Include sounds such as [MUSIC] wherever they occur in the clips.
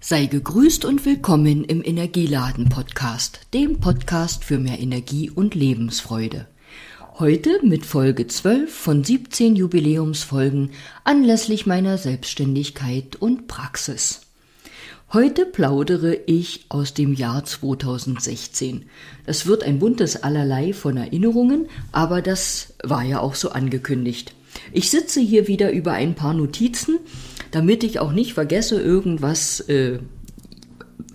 Sei gegrüßt und willkommen im Energieladen Podcast, dem Podcast für mehr Energie und Lebensfreude. Heute mit Folge 12 von 17 Jubiläumsfolgen anlässlich meiner Selbstständigkeit und Praxis. Heute plaudere ich aus dem Jahr 2016. Das wird ein buntes Allerlei von Erinnerungen, aber das war ja auch so angekündigt. Ich sitze hier wieder über ein paar Notizen, damit ich auch nicht vergesse, irgendwas äh,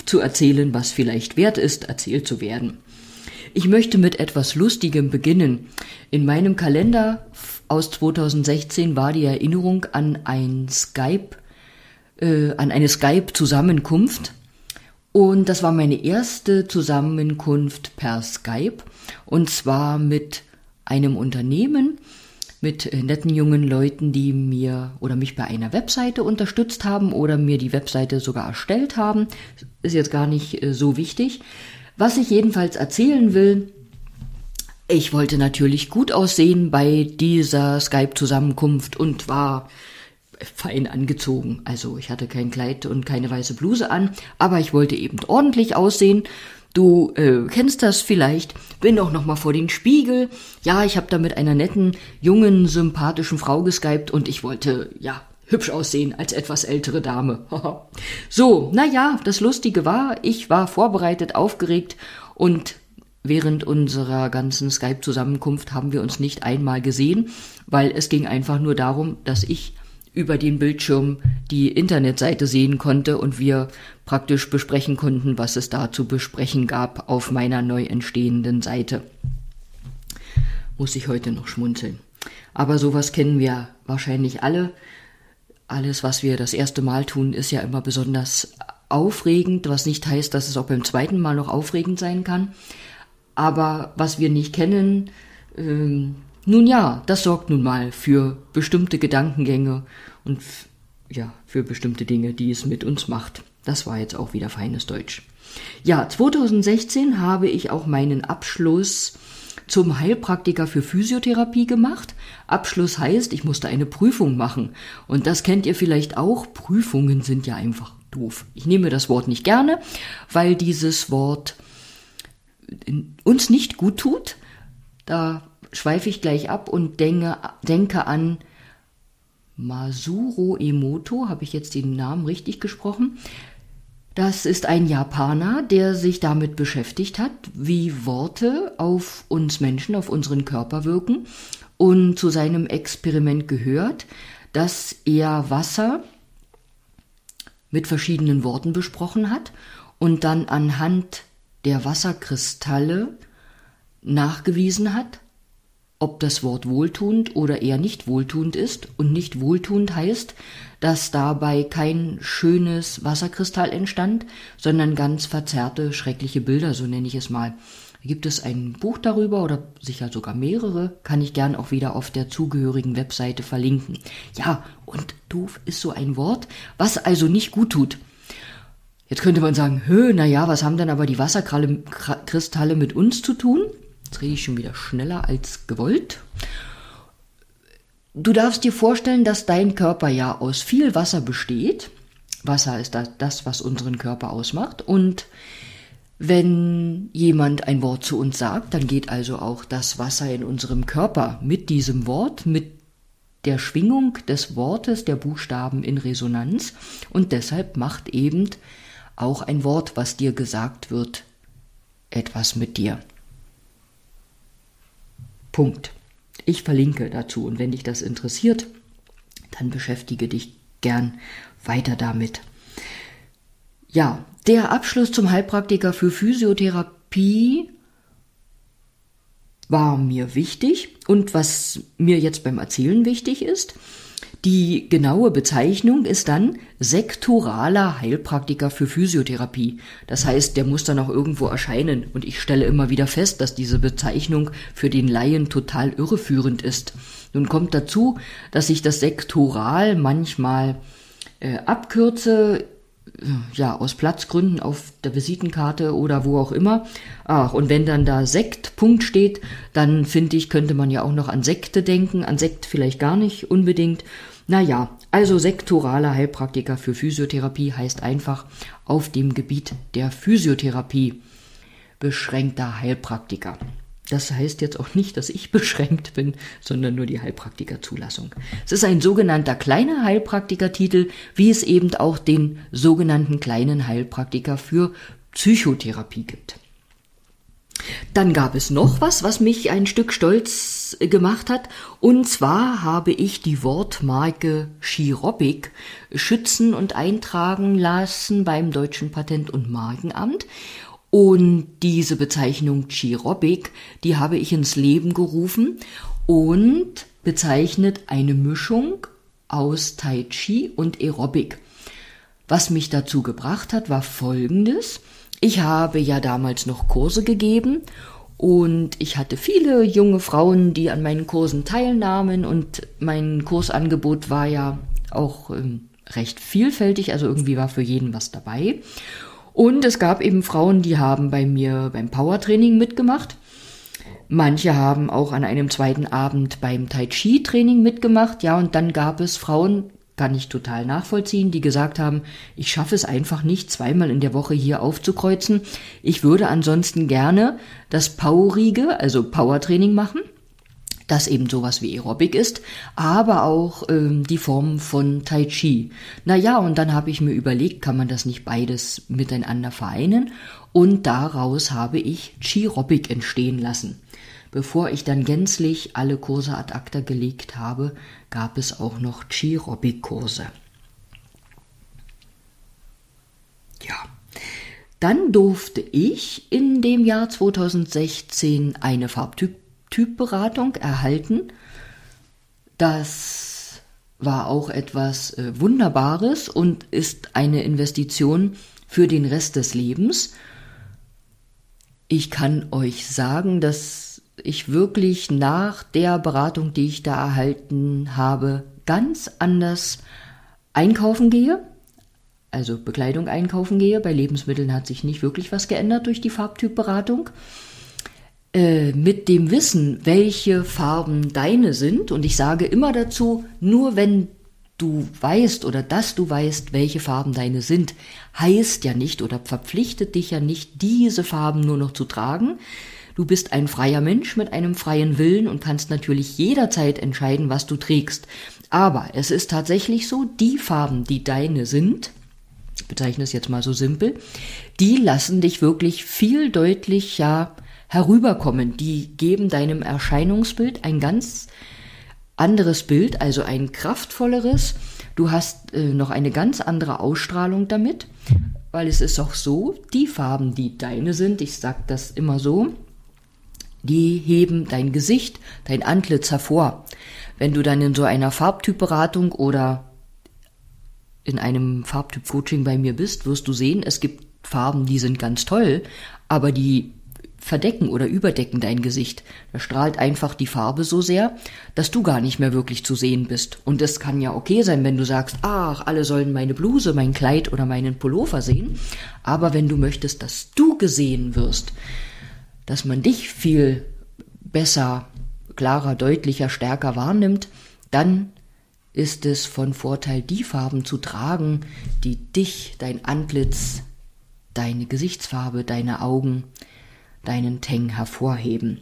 zu erzählen, was vielleicht wert ist, erzählt zu werden. Ich möchte mit etwas Lustigem beginnen. In meinem Kalender aus 2016 war die Erinnerung an ein Skype, äh, an eine Skype-Zusammenkunft. Und das war meine erste Zusammenkunft per Skype. Und zwar mit einem Unternehmen, mit äh, netten jungen Leuten, die mir oder mich bei einer Webseite unterstützt haben oder mir die Webseite sogar erstellt haben. Ist jetzt gar nicht äh, so wichtig. Was ich jedenfalls erzählen will, ich wollte natürlich gut aussehen bei dieser Skype-Zusammenkunft und war fein angezogen. Also ich hatte kein Kleid und keine weiße Bluse an, aber ich wollte eben ordentlich aussehen. Du äh, kennst das vielleicht. Bin auch noch mal vor den Spiegel. Ja, ich habe da mit einer netten, jungen, sympathischen Frau geskypt und ich wollte ja hübsch aussehen als etwas ältere Dame. [LAUGHS] so, na ja, das Lustige war, ich war vorbereitet, aufgeregt und während unserer ganzen Skype-Zusammenkunft haben wir uns nicht einmal gesehen, weil es ging einfach nur darum, dass ich über den Bildschirm die Internetseite sehen konnte und wir praktisch besprechen konnten, was es da zu besprechen gab auf meiner neu entstehenden Seite. Muss ich heute noch schmunzeln. Aber sowas kennen wir wahrscheinlich alle alles, was wir das erste Mal tun, ist ja immer besonders aufregend, was nicht heißt, dass es auch beim zweiten Mal noch aufregend sein kann. Aber was wir nicht kennen, ähm, nun ja, das sorgt nun mal für bestimmte Gedankengänge und ja, für bestimmte Dinge, die es mit uns macht. Das war jetzt auch wieder feines Deutsch. Ja, 2016 habe ich auch meinen Abschluss zum Heilpraktiker für Physiotherapie gemacht. Abschluss heißt, ich musste eine Prüfung machen. Und das kennt ihr vielleicht auch. Prüfungen sind ja einfach doof. Ich nehme das Wort nicht gerne, weil dieses Wort uns nicht gut tut. Da schweife ich gleich ab und denke, denke an Masuro Emoto, habe ich jetzt den Namen richtig gesprochen? Das ist ein Japaner, der sich damit beschäftigt hat, wie Worte auf uns Menschen, auf unseren Körper wirken. Und zu seinem Experiment gehört, dass er Wasser mit verschiedenen Worten besprochen hat und dann anhand der Wasserkristalle nachgewiesen hat, ob das Wort wohltuend oder eher nicht wohltuend ist. Und nicht wohltuend heißt, dass dabei kein schönes Wasserkristall entstand, sondern ganz verzerrte, schreckliche Bilder, so nenne ich es mal. Gibt es ein Buch darüber oder sicher sogar mehrere, kann ich gern auch wieder auf der zugehörigen Webseite verlinken. Ja, und doof ist so ein Wort, was also nicht gut tut. Jetzt könnte man sagen, hö, na ja, was haben denn aber die Wasserkristalle mit uns zu tun? Jetzt rede ich schon wieder schneller als gewollt. Du darfst dir vorstellen, dass dein Körper ja aus viel Wasser besteht. Wasser ist das, was unseren Körper ausmacht. Und wenn jemand ein Wort zu uns sagt, dann geht also auch das Wasser in unserem Körper mit diesem Wort, mit der Schwingung des Wortes, der Buchstaben in Resonanz. Und deshalb macht eben auch ein Wort, was dir gesagt wird, etwas mit dir. Punkt. Ich verlinke dazu und wenn dich das interessiert, dann beschäftige dich gern weiter damit. Ja, der Abschluss zum Heilpraktiker für Physiotherapie war mir wichtig und was mir jetzt beim Erzählen wichtig ist, die genaue Bezeichnung ist dann sektoraler Heilpraktiker für Physiotherapie. Das heißt, der muss dann auch irgendwo erscheinen. Und ich stelle immer wieder fest, dass diese Bezeichnung für den Laien total irreführend ist. Nun kommt dazu, dass ich das sektoral manchmal äh, abkürze, äh, ja, aus Platzgründen auf der Visitenkarte oder wo auch immer. Ach, und wenn dann da Sekt Punkt steht, dann finde ich, könnte man ja auch noch an Sekte denken, an Sekt vielleicht gar nicht unbedingt. Naja, Also sektoraler Heilpraktiker für Physiotherapie heißt einfach auf dem Gebiet der Physiotherapie beschränkter Heilpraktiker. Das heißt jetzt auch nicht, dass ich [LAUGHS] beschränkt bin, sondern nur die Heilpraktikerzulassung. Es ist ein sogenannter kleiner Heilpraktikertitel, wie es eben auch den sogenannten kleinen Heilpraktiker für Psychotherapie gibt. Dann gab es noch was, was mich ein Stück stolz gemacht hat. Und zwar habe ich die Wortmarke Chirobic schützen und eintragen lassen beim Deutschen Patent- und Markenamt. Und diese Bezeichnung Chirobic, die habe ich ins Leben gerufen und bezeichnet eine Mischung aus Tai Chi und Aerobic. Was mich dazu gebracht hat, war folgendes. Ich habe ja damals noch Kurse gegeben und ich hatte viele junge Frauen, die an meinen Kursen teilnahmen und mein Kursangebot war ja auch ähm, recht vielfältig, also irgendwie war für jeden was dabei. Und es gab eben Frauen, die haben bei mir beim Powertraining mitgemacht. Manche haben auch an einem zweiten Abend beim Tai Chi Training mitgemacht. Ja, und dann gab es Frauen, kann ich total nachvollziehen, die gesagt haben, ich schaffe es einfach nicht, zweimal in der Woche hier aufzukreuzen. Ich würde ansonsten gerne das Powerige, also Powertraining machen, das eben sowas wie Aerobic ist, aber auch ähm, die Form von Tai Chi. Naja, und dann habe ich mir überlegt, kann man das nicht beides miteinander vereinen? Und daraus habe ich Chi-Robic entstehen lassen. Bevor ich dann gänzlich alle Kurse ad acta gelegt habe, gab es auch noch Chirobic-Kurse. Ja. Dann durfte ich in dem Jahr 2016 eine Farbtypberatung erhalten. Das war auch etwas äh, Wunderbares und ist eine Investition für den Rest des Lebens. Ich kann euch sagen, dass ich wirklich nach der Beratung, die ich da erhalten habe, ganz anders einkaufen gehe, also Bekleidung einkaufen gehe. Bei Lebensmitteln hat sich nicht wirklich was geändert durch die Farbtypberatung. Äh, mit dem Wissen, welche Farben deine sind, und ich sage immer dazu, nur wenn du weißt oder dass du weißt, welche Farben deine sind, heißt ja nicht oder verpflichtet dich ja nicht, diese Farben nur noch zu tragen, Du bist ein freier Mensch mit einem freien Willen und kannst natürlich jederzeit entscheiden, was du trägst. Aber es ist tatsächlich so, die Farben, die deine sind, ich bezeichne es jetzt mal so simpel, die lassen dich wirklich viel deutlicher herüberkommen. Die geben deinem Erscheinungsbild ein ganz anderes Bild, also ein kraftvolleres. Du hast äh, noch eine ganz andere Ausstrahlung damit, weil es ist auch so, die Farben, die deine sind, ich sage das immer so, die heben dein Gesicht, dein Antlitz hervor. Wenn du dann in so einer Farbtypberatung oder in einem Farbtyp-Coaching bei mir bist, wirst du sehen, es gibt Farben, die sind ganz toll, aber die verdecken oder überdecken dein Gesicht. Da strahlt einfach die Farbe so sehr, dass du gar nicht mehr wirklich zu sehen bist. Und es kann ja okay sein, wenn du sagst, ach, alle sollen meine Bluse, mein Kleid oder meinen Pullover sehen. Aber wenn du möchtest, dass du gesehen wirst, dass man dich viel besser, klarer, deutlicher, stärker wahrnimmt, dann ist es von Vorteil, die Farben zu tragen, die dich, dein Antlitz, deine Gesichtsfarbe, deine Augen, deinen Teng hervorheben.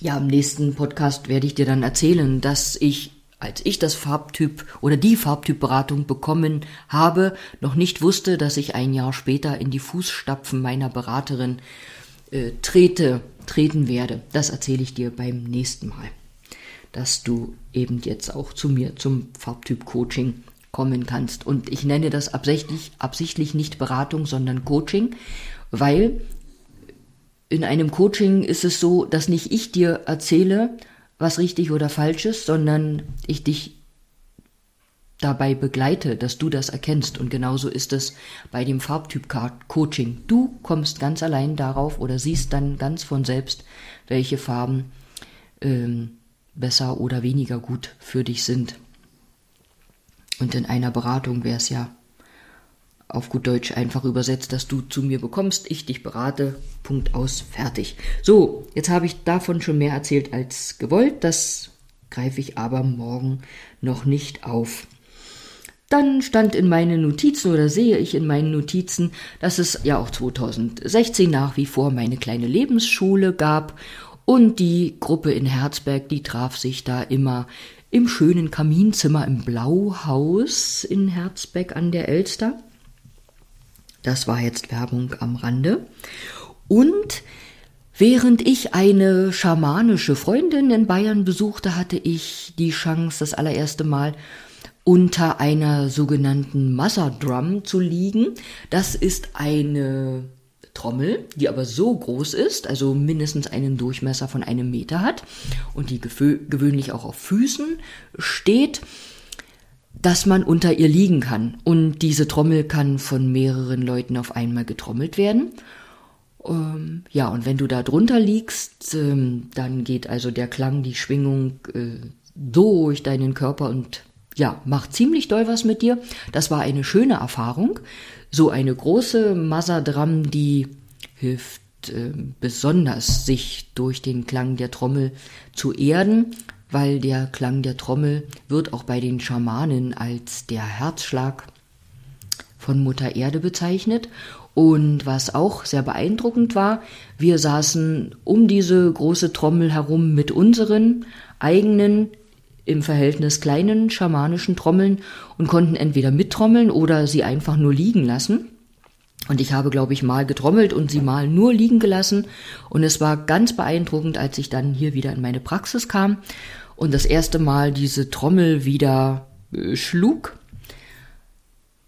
Ja, im nächsten Podcast werde ich dir dann erzählen, dass ich, als ich das Farbtyp oder die Farbtypberatung bekommen habe, noch nicht wusste, dass ich ein Jahr später in die Fußstapfen meiner Beraterin äh, trete, treten werde. Das erzähle ich dir beim nächsten Mal. Dass du eben jetzt auch zu mir zum Farbtyp-Coaching kommen kannst. Und ich nenne das absichtlich, absichtlich nicht Beratung, sondern Coaching, weil in einem Coaching ist es so, dass nicht ich dir erzähle, was richtig oder falsch ist, sondern ich dich dabei begleite, dass du das erkennst. Und genauso ist es bei dem Farbtyp-Coaching. Du kommst ganz allein darauf oder siehst dann ganz von selbst, welche Farben ähm, besser oder weniger gut für dich sind. Und in einer Beratung wäre es ja auf gut Deutsch einfach übersetzt, dass du zu mir bekommst, ich dich berate, Punkt aus, fertig. So, jetzt habe ich davon schon mehr erzählt als gewollt, das greife ich aber morgen noch nicht auf. Dann stand in meinen Notizen oder sehe ich in meinen Notizen, dass es ja auch 2016 nach wie vor meine kleine Lebensschule gab und die Gruppe in Herzberg, die traf sich da immer im schönen Kaminzimmer im Blauhaus in Herzberg an der Elster. Das war jetzt Werbung am Rande. Und während ich eine schamanische Freundin in Bayern besuchte, hatte ich die Chance, das allererste Mal unter einer sogenannten Mother Drum zu liegen. Das ist eine Trommel, die aber so groß ist, also mindestens einen Durchmesser von einem Meter hat und die gewöhnlich auch auf Füßen steht, dass man unter ihr liegen kann. Und diese Trommel kann von mehreren Leuten auf einmal getrommelt werden. Ähm, ja, und wenn du da drunter liegst, ähm, dann geht also der Klang, die Schwingung äh, durch deinen Körper und ja, macht ziemlich doll was mit dir. Das war eine schöne Erfahrung. So eine große Masadram, die hilft äh, besonders, sich durch den Klang der Trommel zu erden, weil der Klang der Trommel wird auch bei den Schamanen als der Herzschlag von Mutter Erde bezeichnet. Und was auch sehr beeindruckend war, wir saßen um diese große Trommel herum mit unseren eigenen im Verhältnis kleinen schamanischen Trommeln und konnten entweder mittrommeln oder sie einfach nur liegen lassen. Und ich habe, glaube ich, mal getrommelt und sie mal nur liegen gelassen. Und es war ganz beeindruckend, als ich dann hier wieder in meine Praxis kam und das erste Mal diese Trommel wieder äh, schlug,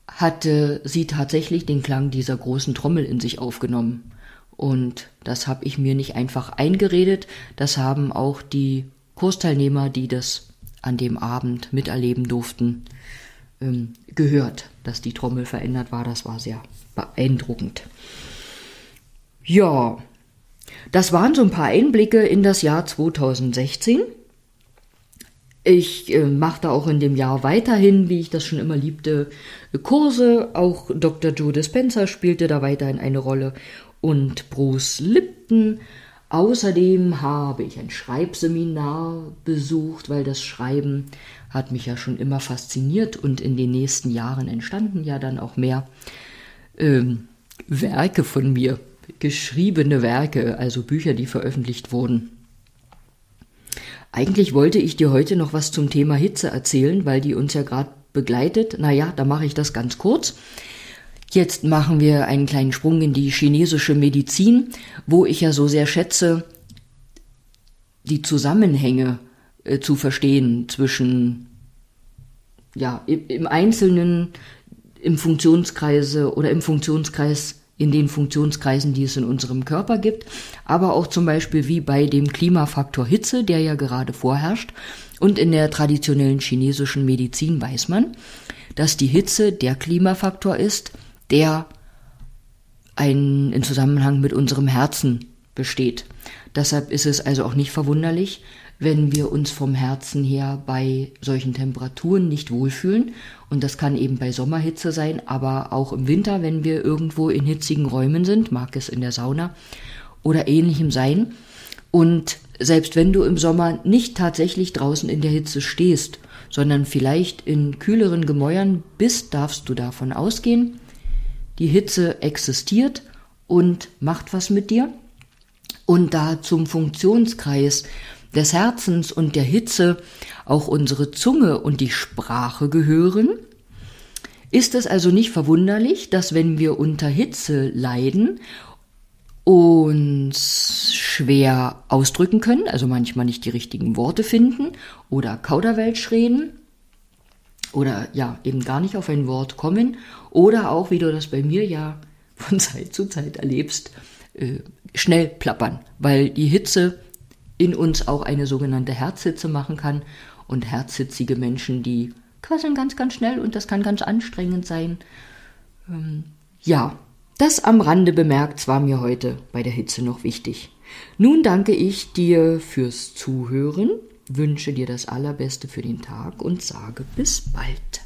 hatte sie tatsächlich den Klang dieser großen Trommel in sich aufgenommen. Und das habe ich mir nicht einfach eingeredet, das haben auch die Kursteilnehmer, die das an dem Abend miterleben durften, ähm, gehört, dass die Trommel verändert war. Das war sehr beeindruckend. Ja, das waren so ein paar Einblicke in das Jahr 2016. Ich äh, machte auch in dem Jahr weiterhin, wie ich das schon immer liebte, Kurse. Auch Dr. Joe Dispenza spielte da weiterhin eine Rolle und Bruce Lipton Außerdem habe ich ein Schreibseminar besucht, weil das Schreiben hat mich ja schon immer fasziniert und in den nächsten Jahren entstanden ja dann auch mehr ähm, Werke von mir, geschriebene Werke, also Bücher, die veröffentlicht wurden. Eigentlich wollte ich dir heute noch was zum Thema Hitze erzählen, weil die uns ja gerade begleitet. Naja, da mache ich das ganz kurz. Jetzt machen wir einen kleinen Sprung in die chinesische Medizin, wo ich ja so sehr schätze, die Zusammenhänge äh, zu verstehen zwischen, ja, im, im Einzelnen, im Funktionskreise oder im Funktionskreis, in den Funktionskreisen, die es in unserem Körper gibt, aber auch zum Beispiel wie bei dem Klimafaktor Hitze, der ja gerade vorherrscht. Und in der traditionellen chinesischen Medizin weiß man, dass die Hitze der Klimafaktor ist, der ein, in Zusammenhang mit unserem Herzen besteht. Deshalb ist es also auch nicht verwunderlich, wenn wir uns vom Herzen her bei solchen Temperaturen nicht wohlfühlen. Und das kann eben bei Sommerhitze sein, aber auch im Winter, wenn wir irgendwo in hitzigen Räumen sind, mag es in der Sauna oder ähnlichem sein. Und selbst wenn du im Sommer nicht tatsächlich draußen in der Hitze stehst, sondern vielleicht in kühleren Gemäuern bist, darfst du davon ausgehen, die Hitze existiert und macht was mit dir. Und da zum Funktionskreis des Herzens und der Hitze auch unsere Zunge und die Sprache gehören, ist es also nicht verwunderlich, dass wenn wir unter Hitze leiden, uns schwer ausdrücken können, also manchmal nicht die richtigen Worte finden oder Kauderwelsch reden oder ja, eben gar nicht auf ein Wort kommen oder auch, wie du das bei mir ja von [LAUGHS] Zeit zu Zeit erlebst, äh, schnell plappern, weil die Hitze in uns auch eine sogenannte Herzhitze machen kann und herzhitzige Menschen, die quasseln ganz, ganz schnell und das kann ganz anstrengend sein. Ähm, ja, das am Rande bemerkt war mir heute bei der Hitze noch wichtig. Nun danke ich dir fürs Zuhören wünsche dir das Allerbeste für den Tag und sage bis bald.